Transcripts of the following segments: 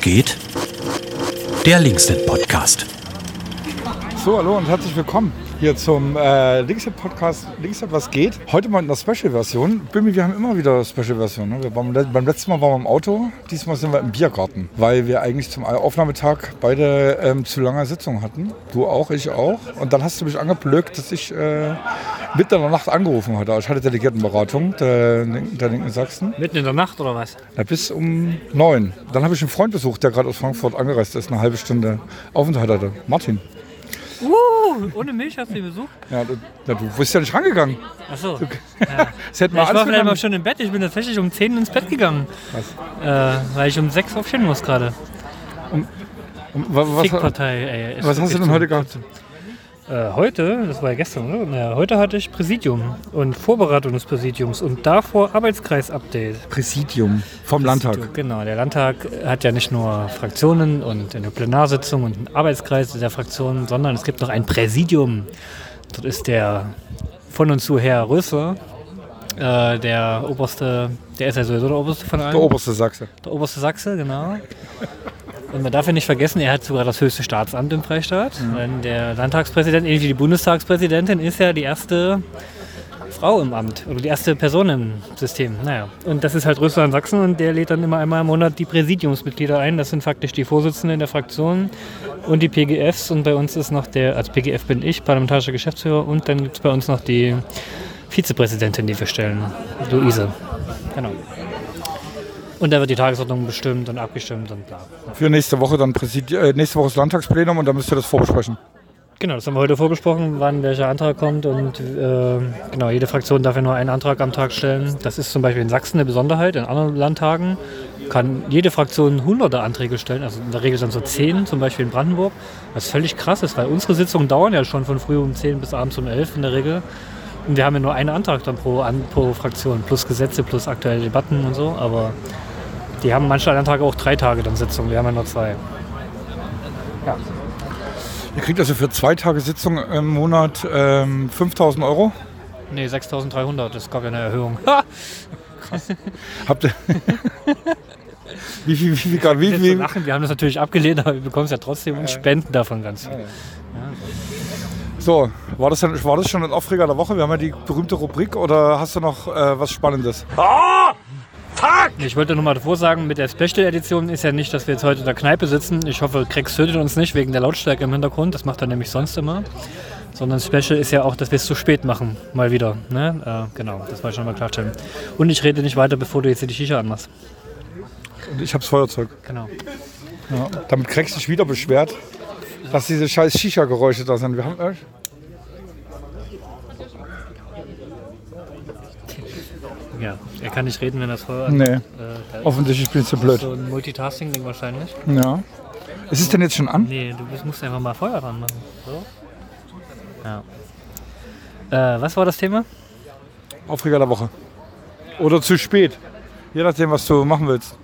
geht? Der Linksnet So, hallo und herzlich willkommen hier zum äh, Linksnet-Podcast Linksnet, was geht? Heute mal in der Special-Version. Bimmi, wir haben immer wieder Special-Versionen. Ne? beim letzten Mal waren wir im Auto, diesmal sind wir im Biergarten, weil wir eigentlich zum Aufnahmetag beide ähm, zu lange Sitzung hatten. Du auch, ich auch. Und dann hast du mich angeblöckt, dass ich äh, mitten in der Nacht angerufen hatte. Ich hatte Delegiertenberatung der, der linken Sachsen. Mitten in der Nacht oder was? Ja, bis um neun. Dann habe ich einen Freund besucht, der gerade aus Frankfurt angereist ist, eine halbe Stunde Aufenthalt hatte. Martin. Uh, ohne mich hast du ihn besucht? Ja, du, ja, du bist ja nicht rangegangen. Achso. Du, ja. das hätten wir ja, ich war vielleicht mal schon im Bett. Ich bin tatsächlich um 10 ins Bett gegangen. Äh, weil ich um 6 aufstehen muss gerade. Und wa- was, Fickpartei, ey. Was hast du denn so. heute gehabt? Äh, heute, das war ja gestern, oder? Naja, heute hatte ich Präsidium und Vorbereitung des Präsidiums und davor Arbeitskreis-Update. Präsidium vom Landtag. Genau, der Landtag hat ja nicht nur Fraktionen und eine Plenarsitzung und einen Arbeitskreis der Fraktionen, sondern es gibt noch ein Präsidium. Dort ist der von und zu Herr Rösler, äh, der oberste, der ist ja sowieso der oberste von allen. Der oberste Sachse. Der oberste Sachse, genau. Und man darf ja nicht vergessen, er hat sogar das höchste Staatsamt im Freistaat. Denn der Landtagspräsident, ähnlich wie die Bundestagspräsidentin, ist ja die erste Frau im Amt oder die erste Person im System. Naja. Und das ist halt Russland Sachsen und der lädt dann immer einmal im Monat die Präsidiumsmitglieder ein. Das sind faktisch die Vorsitzenden der Fraktionen und die PGFs. Und bei uns ist noch der, als PGF bin ich, parlamentarischer Geschäftsführer. Und dann gibt es bei uns noch die Vizepräsidentin, die wir stellen, Luise. Genau. Und da wird die Tagesordnung bestimmt und abgestimmt und bla. Für nächste Woche dann Präsidi äh, nächste Woche das Landtagsplenum und dann müsst ihr das vorbesprechen. Genau, das haben wir heute vorbesprochen, wann welcher Antrag kommt und äh, genau, jede Fraktion darf ja nur einen Antrag am Tag stellen. Das ist zum Beispiel in Sachsen eine Besonderheit. In anderen Landtagen kann jede Fraktion hunderte Anträge stellen, also in der Regel dann so zehn, zum Beispiel in Brandenburg, was völlig krass ist, weil unsere Sitzungen dauern ja schon von früh um 10 bis abends um 11 in der Regel. Und wir haben ja nur einen Antrag dann pro, an, pro Fraktion, plus Gesetze, plus aktuelle Debatten und so, aber die haben manche Anträge auch drei Tage dann Sitzungen, wir haben ja nur zwei. Ihr kriegt also für zwei Tage Sitzung im Monat ähm, 5000 Euro. Nee, 6300, das gab ja eine Erhöhung. Habt ihr. wie viel, wie viel, wie so viel, lachen, wir haben das natürlich abgelehnt, aber wir bekommen es ja trotzdem und spenden davon ganz viel. So, war das, denn, war das schon ein Aufreger der Woche? Wir haben ja die berühmte Rubrik oder hast du noch äh, was Spannendes? Ich wollte nur mal davor sagen, mit der Special-Edition ist ja nicht, dass wir jetzt heute in der Kneipe sitzen. Ich hoffe, Krex tötet uns nicht wegen der Lautstärke im Hintergrund. Das macht er nämlich sonst immer. Sondern Special ist ja auch, dass wir es zu spät machen. Mal wieder. Ne? Äh, genau, das wollte ich schon mal klarstellen. Und ich rede nicht weiter, bevor du jetzt hier die Shisha anmachst. Und ich hab's Feuerzeug. Genau. Ja. Damit Krex sich wieder beschwert, dass diese scheiß Shisha-Geräusche da sind. Wir haben, Ja, er kann nicht reden, wenn das Feuer nee, Äh, offensichtlich bin ich zu blöd. so ein Multitasking-Ding wahrscheinlich. Ja. Ist es denn jetzt schon an? Nee, du musst einfach mal Feuer dran machen. So. Ja. Äh, was war das Thema? Aufreger der Woche. Oder zu spät. Je nachdem, was du machen willst.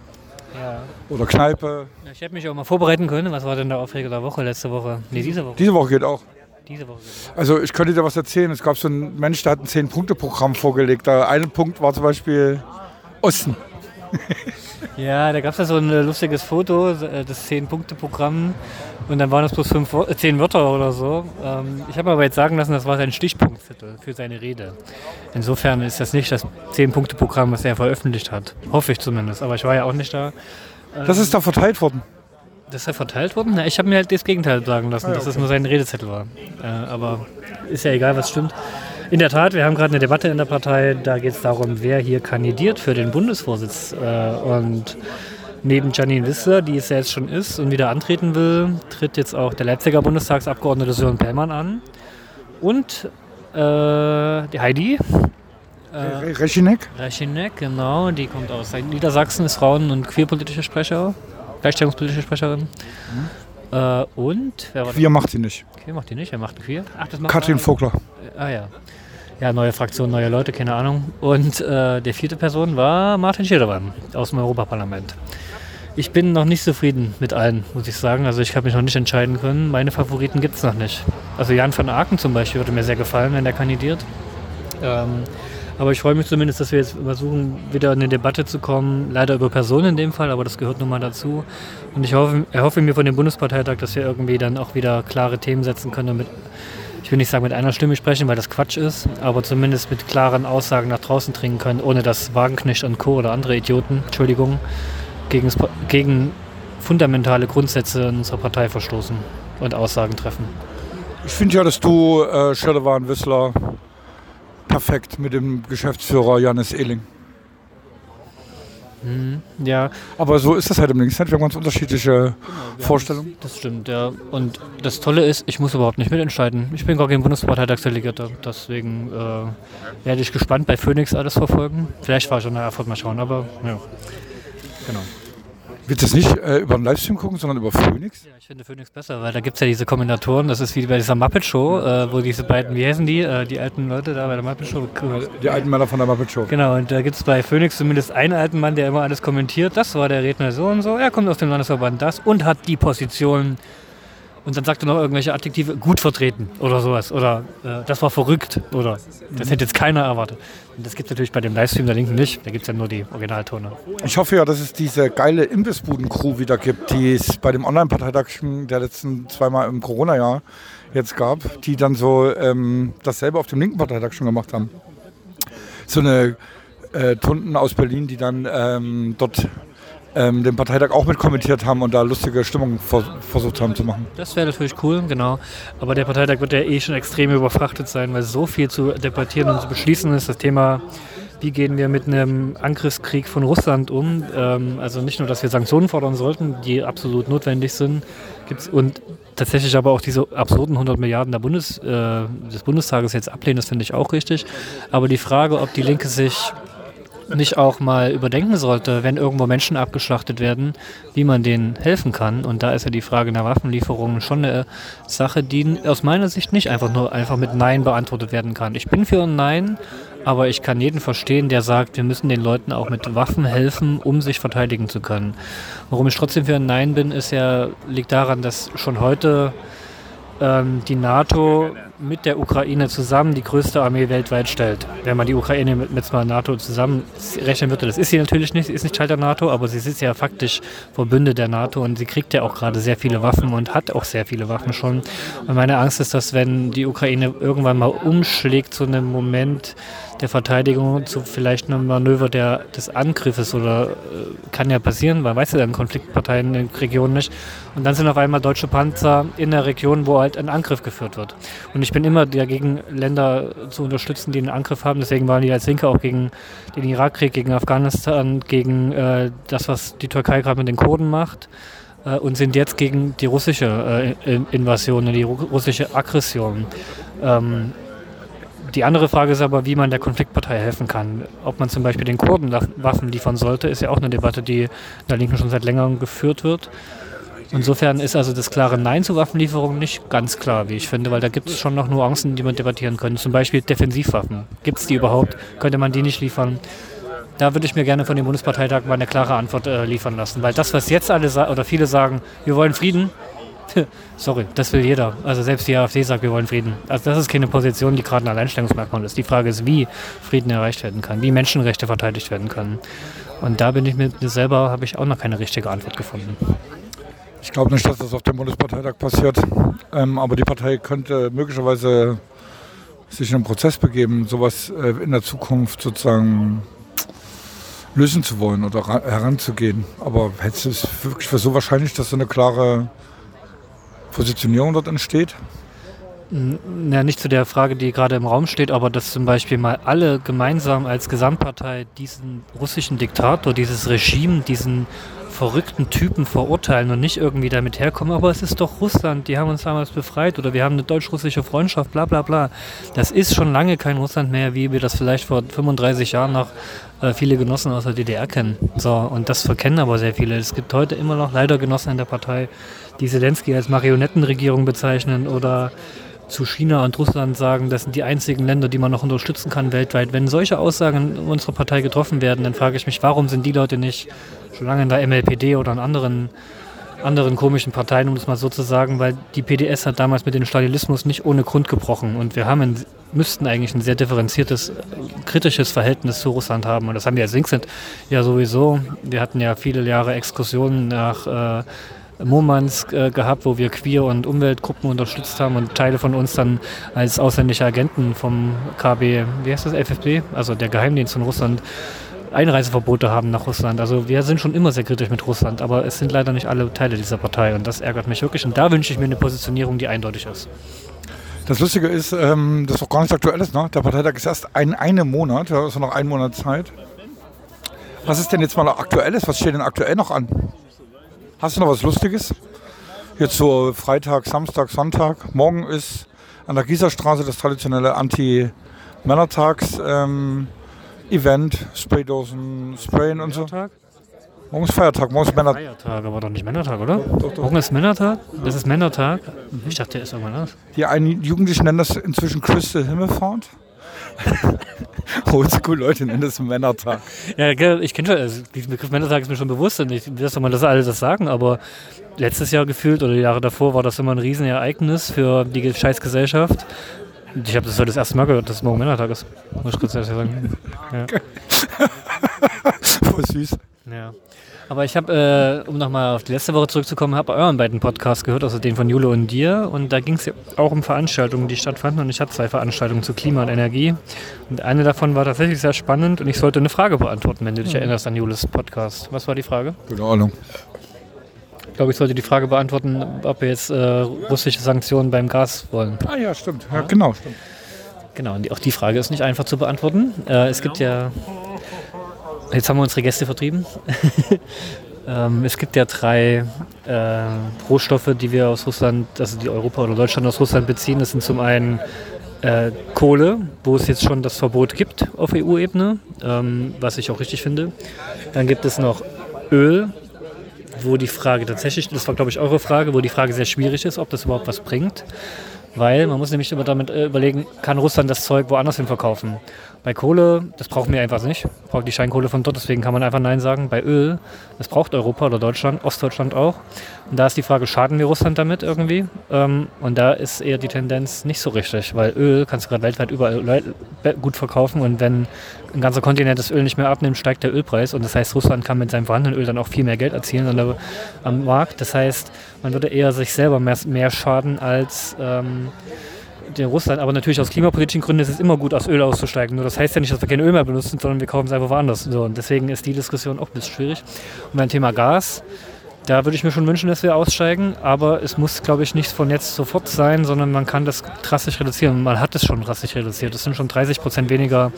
Ja. Oder Kneipe. Ich hätte mich auch mal vorbereiten können. Was war denn der Aufreger der Woche letzte Woche? Nee, diese Woche. Diese Woche geht auch. Diese Woche. Also ich könnte dir was erzählen. Es gab so einen Mensch, der hat ein 10-Punkte-Programm vorgelegt. Da ein Punkt war zum Beispiel Osten. Ja, da gab es ja so ein äh, lustiges Foto, äh, das 10-Punkte-Programm. Und dann waren das bloß fünf, äh, zehn Wörter oder so. Ähm, ich habe aber jetzt sagen lassen, das war sein Stichpunktzettel für seine Rede. Insofern ist das nicht das 10-Punkte-Programm, was er veröffentlicht hat. Hoffe ich zumindest. Aber ich war ja auch nicht da. Das ist da verteilt worden. Das ist ja verteilt worden? Na, ich habe mir halt das Gegenteil sagen lassen, dass es nur sein Redezettel war. Äh, aber ist ja egal, was stimmt. In der Tat, wir haben gerade eine Debatte in der Partei, da geht es darum, wer hier kandidiert für den Bundesvorsitz. Äh, und neben Janine Wissler, die es ja jetzt schon ist und wieder antreten will, tritt jetzt auch der Leipziger Bundestagsabgeordnete Sören Pellmann an. Und äh, die Heidi Re- Rechinek? Rechinek, genau, die kommt aus Niedersachsen, ist Frauen- und queerpolitische Sprecher, gleichstellungspolitische Sprecherin. Äh, und, wer war Queer macht sie nicht. Queer macht die nicht, wer macht Queer? Ach, das macht Katrin Vogler. Ah ja. Ja, neue Fraktion, neue Leute, keine Ahnung. Und äh, der vierte Person war Martin Schirdewan aus dem Europaparlament. Ich bin noch nicht zufrieden mit allen, muss ich sagen. Also ich habe mich noch nicht entscheiden können. Meine Favoriten gibt es noch nicht. Also Jan van Aken zum Beispiel würde mir sehr gefallen, wenn er kandidiert. Ähm, Aber ich freue mich zumindest, dass wir jetzt versuchen, wieder in eine Debatte zu kommen. Leider über Personen in dem Fall, aber das gehört nun mal dazu. Und ich hoffe, erhoffe mir von dem Bundesparteitag, dass wir irgendwie dann auch wieder klare Themen setzen können mit ich will nicht sagen mit einer Stimme sprechen, weil das Quatsch ist, aber zumindest mit klaren Aussagen nach draußen dringen können, ohne dass Wagenknecht und Co. oder andere Idioten, Entschuldigung, gegen, gegen fundamentale Grundsätze unserer Partei verstoßen und Aussagen treffen. Ich finde ja, dass du, äh, Schirdewan Wissler, perfekt mit dem Geschäftsführer Janis Ehling. Mhm, ja. Aber so ist das halt im Linksnet. Wir haben ganz unterschiedliche genau, Vorstellungen. Das stimmt, ja. Und das Tolle ist, ich muss überhaupt nicht mitentscheiden. Ich bin gar kein Bundesparteitagsdelegierter. Deswegen äh, werde ich gespannt bei Phoenix alles verfolgen. Vielleicht fahre ich schon Erfurt mal schauen, aber ja. Genau. Willst du das nicht äh, über einen Livestream gucken, sondern über Phoenix? Ja, ich finde Phoenix besser, weil da gibt es ja diese Kommentatoren. Das ist wie bei dieser Muppet Show, äh, wo diese beiden, wie heißen die, äh, die alten Leute da bei der Muppet Show? Die alten Männer von der Muppet Show. Genau, und da gibt es bei Phoenix zumindest einen alten Mann, der immer alles kommentiert. Das war der Redner so und so. Er kommt aus dem Landesverband das und hat die Position und dann sagt er noch irgendwelche Adjektive, gut vertreten oder sowas. Oder äh, das war verrückt oder das hätte jetzt keiner erwartet. Und das gibt es natürlich bei dem Livestream der Linken nicht. Da gibt es ja nur die Originaltone. Ich hoffe ja, dass es diese geile Imbissbuden-Crew wieder gibt, die es bei dem Online-Parteitag der letzten zweimal im Corona-Jahr jetzt gab, die dann so ähm, dasselbe auf dem linken Parteitag schon gemacht haben. So eine äh, Tunden aus Berlin, die dann ähm, dort ähm, den Parteitag auch mit kommentiert haben und da lustige Stimmung vers versucht haben zu machen. Das wäre natürlich cool, genau. Aber der Parteitag wird ja eh schon extrem überfrachtet sein, weil so viel zu debattieren und zu beschließen ist. Das Thema, wie gehen wir mit einem Angriffskrieg von Russland um? Ähm, also nicht nur, dass wir Sanktionen fordern sollten, die absolut notwendig sind, gibt's und tatsächlich aber auch diese absurden 100 Milliarden Bundes, äh, des Bundestages jetzt ablehnen, das finde ich auch richtig. Aber die Frage, ob die Linke sich nicht auch mal überdenken sollte, wenn irgendwo Menschen abgeschlachtet werden, wie man denen helfen kann. Und da ist ja die Frage nach Waffenlieferungen schon eine Sache, die aus meiner Sicht nicht einfach nur einfach mit Nein beantwortet werden kann. Ich bin für ein Nein, aber ich kann jeden verstehen, der sagt, wir müssen den Leuten auch mit Waffen helfen, um sich verteidigen zu können. Warum ich trotzdem für ein Nein bin, ist ja, liegt daran, dass schon heute ähm, die NATO mit der Ukraine zusammen die größte Armee weltweit stellt. Wenn man die Ukraine mit, mit der NATO zusammenrechnen würde, das ist sie natürlich nicht, sie ist nicht Teil der NATO, aber sie ist ja faktisch Verbünde der NATO und sie kriegt ja auch gerade sehr viele Waffen und hat auch sehr viele Waffen schon. Und meine Angst ist, dass wenn die Ukraine irgendwann mal umschlägt zu einem Moment, der Verteidigung zu vielleicht einem Manöver der, des Angriffes oder äh, kann ja passieren, man weiß ja in Konfliktparteien in der Region nicht. Und dann sind auf einmal deutsche Panzer in der Region, wo halt ein Angriff geführt wird. Und ich bin immer dagegen, Länder zu unterstützen, die einen Angriff haben. Deswegen waren die als Linke auch gegen den Irakkrieg, gegen Afghanistan, gegen äh, das, was die Türkei gerade mit den Kurden macht äh, und sind jetzt gegen die russische äh, Invasion, die russische Aggression. Ähm, die andere Frage ist aber, wie man der Konfliktpartei helfen kann. Ob man zum Beispiel den Kurden Waffen liefern sollte, ist ja auch eine Debatte, die in der Linken schon seit längerem geführt wird. Insofern ist also das klare Nein zu Waffenlieferungen nicht ganz klar, wie ich finde, weil da gibt es schon noch Nuancen, die man debattieren könnte. Zum Beispiel Defensivwaffen. Gibt es die überhaupt? Könnte man die nicht liefern? Da würde ich mir gerne von dem Bundesparteitag mal eine klare Antwort äh, liefern lassen. Weil das, was jetzt alle oder viele sagen, wir wollen Frieden, Sorry, das will jeder. Also selbst die AfD sagt, wir wollen Frieden. Also das ist keine Position, die gerade ein Alleinstellungsmerkmal ist. Die Frage ist, wie Frieden erreicht werden kann, wie Menschenrechte verteidigt werden können. Und da bin ich mir selber, habe ich auch noch keine richtige Antwort gefunden. Ich glaube nicht, dass das auf dem Bundesparteitag passiert. Ähm, aber die Partei könnte möglicherweise sich in einen Prozess begeben, sowas äh, in der Zukunft sozusagen lösen zu wollen oder heranzugehen. Aber hältst du es wirklich für so wahrscheinlich, dass so eine klare Positionierung dort entsteht? Ja, nicht zu der Frage, die gerade im Raum steht, aber dass zum Beispiel mal alle gemeinsam als Gesamtpartei diesen russischen Diktator, dieses Regime, diesen verrückten Typen verurteilen und nicht irgendwie damit herkommen, aber es ist doch Russland, die haben uns damals befreit oder wir haben eine deutsch-russische Freundschaft, bla bla bla. Das ist schon lange kein Russland mehr, wie wir das vielleicht vor 35 Jahren noch äh, viele Genossen aus der DDR kennen. So, und das verkennen aber sehr viele. Es gibt heute immer noch leider Genossen in der Partei, die Zelensky als Marionettenregierung bezeichnen oder zu China und Russland sagen, das sind die einzigen Länder, die man noch unterstützen kann weltweit. Wenn solche Aussagen in unserer Partei getroffen werden, dann frage ich mich, warum sind die Leute nicht schon lange in der MLPD oder in anderen anderen komischen Parteien, um das mal so zu sagen, weil die PDS hat damals mit dem Stalinismus nicht ohne Grund gebrochen und wir haben ein, müssten eigentlich ein sehr differenziertes, kritisches Verhältnis zu Russland haben und das haben wir als Linkset ja sowieso. Wir hatten ja viele Jahre Exkursionen nach äh, Murmansk äh, gehabt, wo wir Queer- und Umweltgruppen unterstützt haben und Teile von uns dann als ausländische Agenten vom KB, wie heißt das, FFB, also der Geheimdienst von Russland, Einreiseverbote haben nach Russland. Also wir sind schon immer sehr kritisch mit Russland, aber es sind leider nicht alle Teile dieser Partei und das ärgert mich wirklich. Und da wünsche ich mir eine Positionierung, die eindeutig ist. Das Lustige ist, ähm, das ist auch gar nicht aktuell ist. Ne? Der Parteitag ist erst ein einen Monat, da ist noch ein Monat Zeit. Was ist denn jetzt mal aktuelles? Was steht denn aktuell noch an? Hast du noch was Lustiges? Jetzt so Freitag, Samstag, Sonntag. Morgen ist an der Gießerstraße das traditionelle Anti-Männertags. Ähm, Spraydosen, Sprayen und so. Feiertag? Morgen ist Feiertag, morgen ist Männer. Feiertag, aber doch nicht Männertag, oder? Doch, doch. Morgen ist Männertag? Das ist Männertag? Ich dachte, der ist irgendwann anders. Die einen Jugendlichen nennen das inzwischen Crystal Himmelfahrt. Oldschool-Leute nennen das Männertag. Ja, ich kenne schon, also diesen Begriff Männertag ist mir schon bewusst und ich weiß mal, dass alle das sagen, aber letztes Jahr gefühlt oder die Jahre davor war das immer ein Riesenereignis für die Scheißgesellschaft. Ich habe das heute das erste Mal gehört, dass morgen Männertag ist. Muss ich kurz ehrlich sagen. Ja. Voll süß. Ja. Aber ich habe, äh, um nochmal auf die letzte Woche zurückzukommen, habe euren beiden Podcasts gehört, also den von Jule und dir. Und da ging es ja auch um Veranstaltungen, die stattfanden. Und ich hatte zwei Veranstaltungen zu Klima und Energie. Und eine davon war tatsächlich sehr spannend und ich sollte eine Frage beantworten, wenn du dich erinnerst an Jules Podcast. Was war die Frage? Keine Ahnung. Ich glaube, ich sollte die Frage beantworten, ob wir jetzt äh, russische Sanktionen beim Gas wollen. Ah ja, stimmt. Ja, genau, stimmt. Genau, und die, auch die Frage ist nicht einfach zu beantworten. Äh, es gibt ja. Jetzt haben wir unsere Gäste vertrieben. ähm, es gibt ja drei äh, Rohstoffe, die wir aus Russland, also die Europa oder Deutschland aus Russland beziehen. Das sind zum einen äh, Kohle, wo es jetzt schon das Verbot gibt auf EU-Ebene, ähm, was ich auch richtig finde. Dann gibt es noch Öl, wo die Frage tatsächlich, das war glaube ich eure Frage, wo die Frage sehr schwierig ist, ob das überhaupt was bringt. Weil man muss nämlich immer damit äh, überlegen, kann Russland das Zeug woanders hin verkaufen? Bei Kohle, das brauchen wir einfach nicht. Braucht die Scheinkohle von dort, deswegen kann man einfach Nein sagen. Bei Öl, das braucht Europa oder Deutschland, Ostdeutschland auch. Und da ist die Frage, schaden wir Russland damit irgendwie? Ähm, und da ist eher die Tendenz nicht so richtig, weil Öl kannst du gerade weltweit überall gut verkaufen und wenn ein ganzer Kontinent das Öl nicht mehr abnimmt, steigt der Ölpreis und das heißt, Russland kann mit seinem vorhandenen Öl dann auch viel mehr Geld erzielen am Markt. Das heißt, man würde eher sich selber mehr, mehr schaden als ähm, der Russland. Aber natürlich aus klimapolitischen Gründen ist es immer gut, aus Öl auszusteigen. Nur das heißt ja nicht, dass wir kein Öl mehr benutzen, sondern wir kaufen es einfach woanders. So, und deswegen ist die Diskussion auch ein bisschen schwierig. Und beim Thema Gas, da würde ich mir schon wünschen, dass wir aussteigen, aber es muss, glaube ich, nicht von jetzt sofort sein, sondern man kann das drastisch reduzieren. Man hat es schon drastisch reduziert. Es sind schon 30 Prozent weniger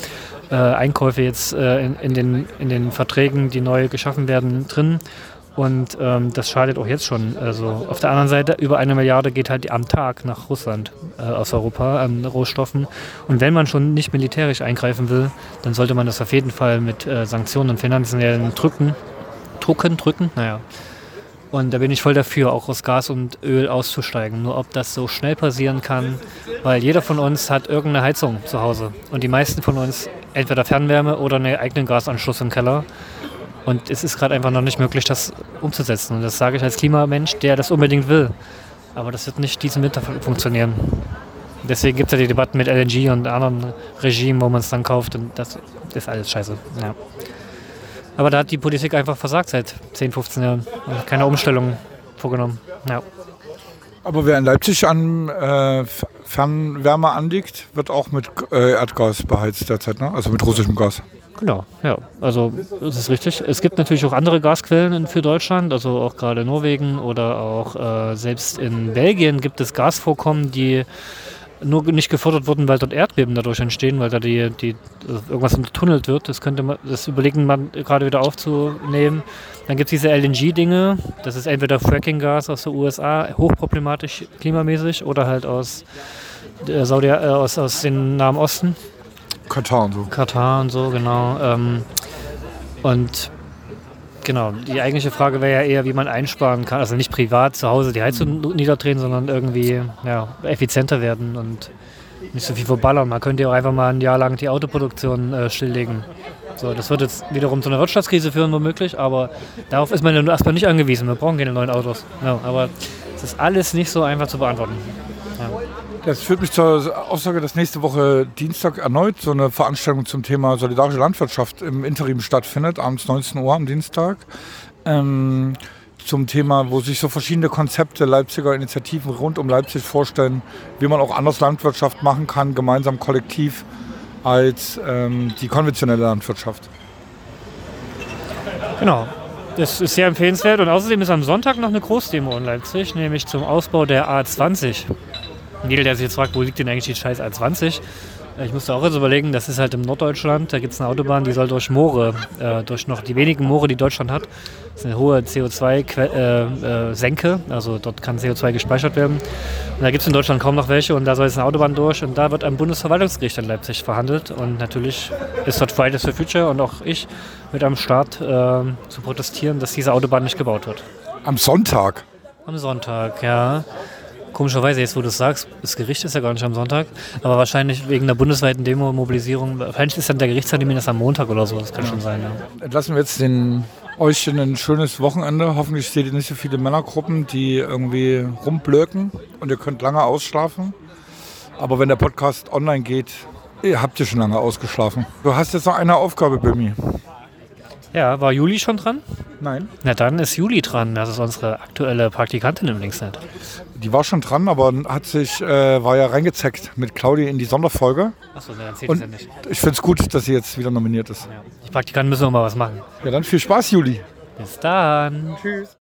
äh, Einkäufe jetzt äh, in, in, den, in den Verträgen, die neu geschaffen werden, drin. Und ähm, das schadet auch jetzt schon. Also auf der anderen Seite, über eine Milliarde geht halt am Tag nach Russland äh, aus Europa an Rohstoffen. Und wenn man schon nicht militärisch eingreifen will, dann sollte man das auf jeden Fall mit äh, Sanktionen und finanziellen Drücken, Drucken, drücken, naja. Und da bin ich voll dafür, auch aus Gas und Öl auszusteigen. Nur ob das so schnell passieren kann, weil jeder von uns hat irgendeine Heizung zu Hause. Und die meisten von uns entweder Fernwärme oder einen eigenen Gasanschluss im Keller. Und es ist gerade einfach noch nicht möglich, das umzusetzen. Und das sage ich als Klimamensch, der das unbedingt will. Aber das wird nicht diesen Winter fun- funktionieren. Deswegen gibt es ja die Debatten mit LNG und anderen Regimen, wo man es dann kauft. Und das ist alles scheiße. Ja. Aber da hat die Politik einfach versagt seit 10, 15 Jahren. Und keine Umstellung vorgenommen. Ja. Aber wer in Leipzig an äh, Fernwärme anliegt, wird auch mit äh, Erdgas beheizt derzeit, ne? also mit russischem Gas. Genau, ja. Also das ist richtig. Es gibt natürlich auch andere Gasquellen für Deutschland, also auch gerade Norwegen oder auch äh, selbst in Belgien gibt es Gasvorkommen, die nur nicht gefördert wurden, weil dort Erdbeben dadurch entstehen, weil da die, die also irgendwas untertunnelt wird. Das könnte man, das überlegen man gerade wieder aufzunehmen. Dann gibt es diese LNG-Dinge, das ist entweder Fracking-Gas aus den USA, hochproblematisch klimamäßig, oder halt aus, äh, Saudi, äh, aus, aus dem Nahen Osten. Katar und so. Katar und so, genau. Ähm, und genau, die eigentliche Frage wäre ja eher, wie man einsparen kann. Also nicht privat zu Hause die Heizung niederdrehen, sondern irgendwie ja, effizienter werden. Und nicht so viel verballern. Man könnte ja auch einfach mal ein Jahr lang die Autoproduktion äh, stilllegen. So, das wird jetzt wiederum zu einer Wirtschaftskrise führen, womöglich, aber darauf ist man ja erstmal nicht angewiesen. Wir brauchen keine neuen Autos. Ja, aber es ist alles nicht so einfach zu beantworten. Das führt mich zur Aussage, dass nächste Woche Dienstag erneut so eine Veranstaltung zum Thema solidarische Landwirtschaft im Interim stattfindet, abends 19 Uhr am Dienstag. Ähm, zum Thema, wo sich so verschiedene Konzepte Leipziger Initiativen rund um Leipzig vorstellen, wie man auch anders Landwirtschaft machen kann, gemeinsam kollektiv als ähm, die konventionelle Landwirtschaft. Genau. Das ist sehr empfehlenswert und außerdem ist am Sonntag noch eine Großdemo in Leipzig, nämlich zum Ausbau der A20. Jeder, der sich jetzt fragt, wo liegt denn eigentlich die scheiß A20? Ich musste auch jetzt überlegen, das ist halt im Norddeutschland, da gibt es eine Autobahn, die soll durch Moore, äh, durch noch die wenigen Moore, die Deutschland hat. Das ist eine hohe CO2-Senke, äh, äh, also dort kann CO2 gespeichert werden. Und da gibt es in Deutschland kaum noch welche und da soll jetzt eine Autobahn durch und da wird am Bundesverwaltungsgericht in Leipzig verhandelt. Und natürlich ist dort Fridays for Future und auch ich mit am Start äh, zu protestieren, dass diese Autobahn nicht gebaut wird. Am Sonntag? Am Sonntag, ja. Komischerweise, jetzt wo du es sagst, das Gericht ist ja gar nicht am Sonntag, aber wahrscheinlich wegen der bundesweiten Demo-Mobilisierung, wahrscheinlich ist dann der Gerichtstermin erst am Montag oder so, das kann ja. schon sein. Ja. Entlassen wir jetzt den, euch in ein schönes Wochenende. Hoffentlich seht ihr nicht so viele Männergruppen, die irgendwie rumblöken und ihr könnt lange ausschlafen. Aber wenn der Podcast online geht, ihr habt ihr schon lange ausgeschlafen. Du hast jetzt noch eine Aufgabe, Bömi. Ja, war Juli schon dran? Nein. Na dann ist Juli dran. Das ist unsere aktuelle Praktikantin im Linksnet. Die war schon dran, aber hat sich, äh, war ja reingezeckt mit Claudi in die Sonderfolge. Achso, dann zählt es ja nicht. Ich finde es gut, dass sie jetzt wieder nominiert ist. Ja. Die Praktikanten müssen auch mal was machen. Ja, dann viel Spaß, Juli. Bis dann. Tschüss.